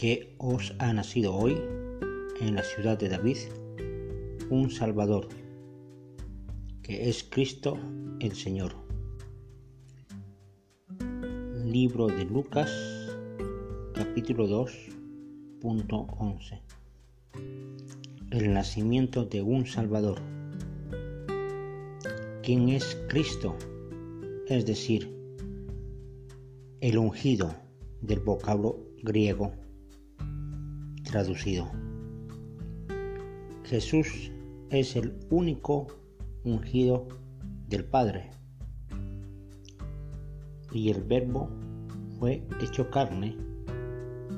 que os ha nacido hoy en la ciudad de David un Salvador, que es Cristo el Señor. Libro de Lucas, capítulo 2, punto 11. El nacimiento de un Salvador. ¿Quién es Cristo? Es decir, el ungido del vocablo griego traducido. Jesús es el único ungido del Padre. Y el Verbo fue hecho carne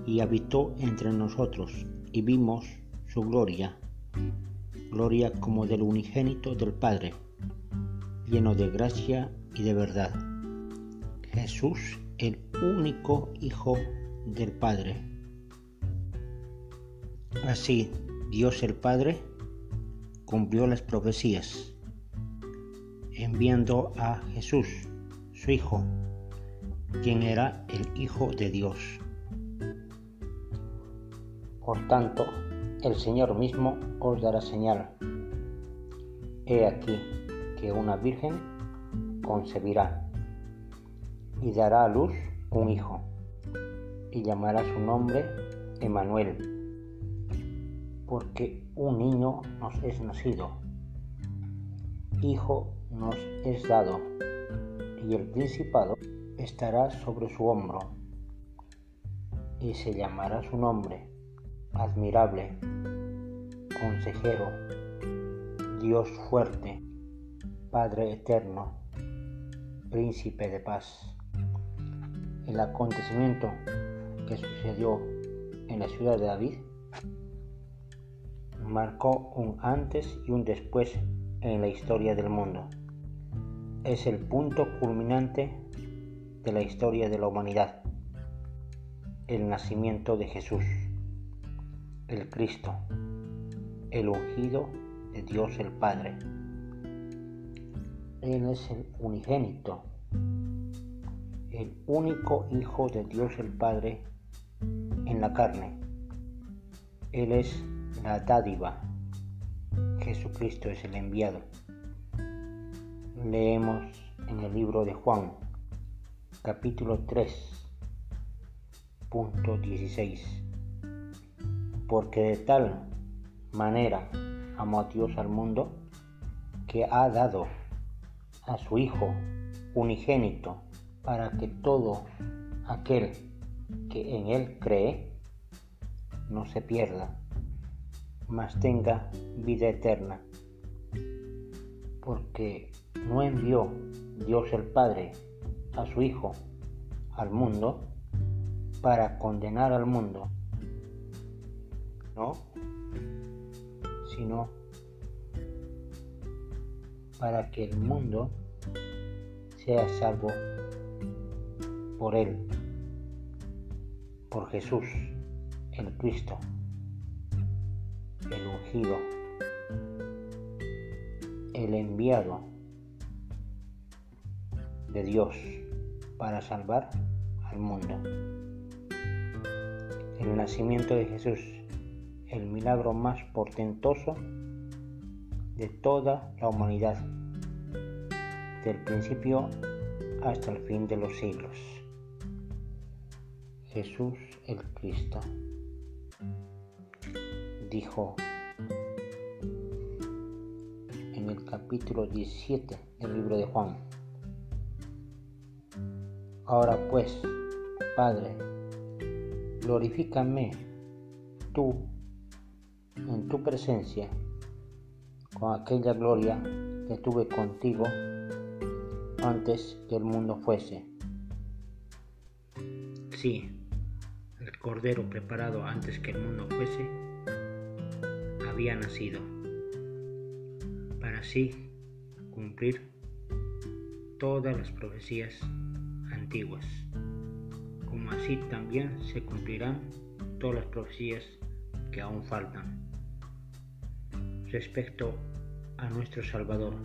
y habitó entre nosotros y vimos su gloria, gloria como del unigénito del Padre, lleno de gracia y de verdad. Jesús, el único Hijo del Padre Así, Dios el Padre cumplió las profecías, enviando a Jesús, su Hijo, quien era el Hijo de Dios. Por tanto, el Señor mismo os dará señal. He aquí que una virgen concebirá y dará a luz un hijo, y llamará su nombre Emanuel porque un niño nos es nacido, hijo nos es dado, y el principado estará sobre su hombro, y se llamará su nombre, admirable, consejero, Dios fuerte, Padre eterno, príncipe de paz. El acontecimiento que sucedió en la ciudad de David marcó un antes y un después en la historia del mundo. Es el punto culminante de la historia de la humanidad, el nacimiento de Jesús, el Cristo, el ungido de Dios el Padre. Él es el unigénito, el único Hijo de Dios el Padre en la carne. Él es la dádiva. Jesucristo es el enviado. Leemos en el libro de Juan, capítulo 3, punto 16. Porque de tal manera amó a Dios al mundo que ha dado a su Hijo unigénito para que todo aquel que en Él cree no se pierda, mas tenga vida eterna. Porque no envió Dios el Padre a su Hijo al mundo para condenar al mundo, no, sino para que el mundo sea salvo por Él, por Jesús, el Cristo el ungido, el enviado de Dios para salvar al mundo. El nacimiento de Jesús, el milagro más portentoso de toda la humanidad, del principio hasta el fin de los siglos. Jesús el Cristo dijo en el capítulo 17 del libro de Juan. Ahora pues, Padre, glorifícame tú en tu presencia con aquella gloria que tuve contigo antes que el mundo fuese. Sí, el cordero preparado antes que el mundo fuese había nacido, para así cumplir todas las profecías antiguas, como así también se cumplirán todas las profecías que aún faltan respecto a nuestro Salvador,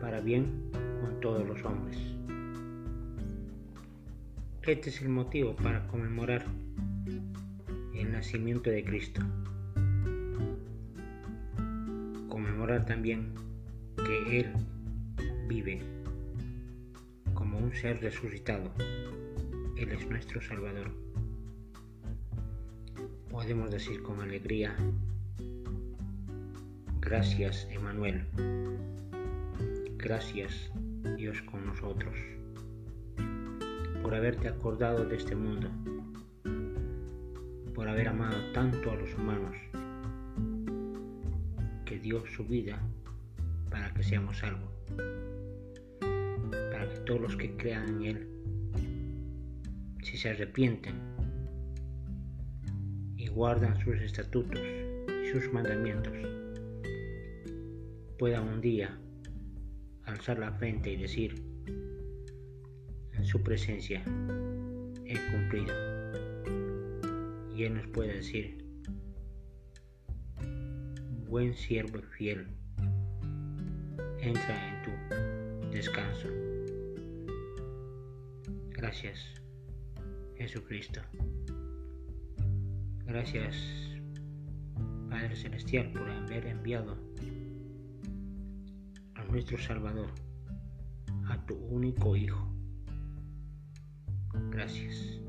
para bien con todos los hombres. Este es el motivo para conmemorar el nacimiento de Cristo. Conmemorar también que Él vive como un ser resucitado. Él es nuestro Salvador. Podemos decir con alegría, gracias Emanuel, gracias Dios con nosotros, por haberte acordado de este mundo, por haber amado tanto a los humanos, dio su vida para que seamos salvos, para que todos los que crean en Él, si se arrepienten y guardan sus estatutos y sus mandamientos, puedan un día alzar la frente y decir, en su presencia he cumplido. Y Él nos puede decir, buen siervo fiel, entra en tu descanso. Gracias, Jesucristo. Gracias, Padre Celestial, por haber enviado a nuestro Salvador, a tu único Hijo. Gracias.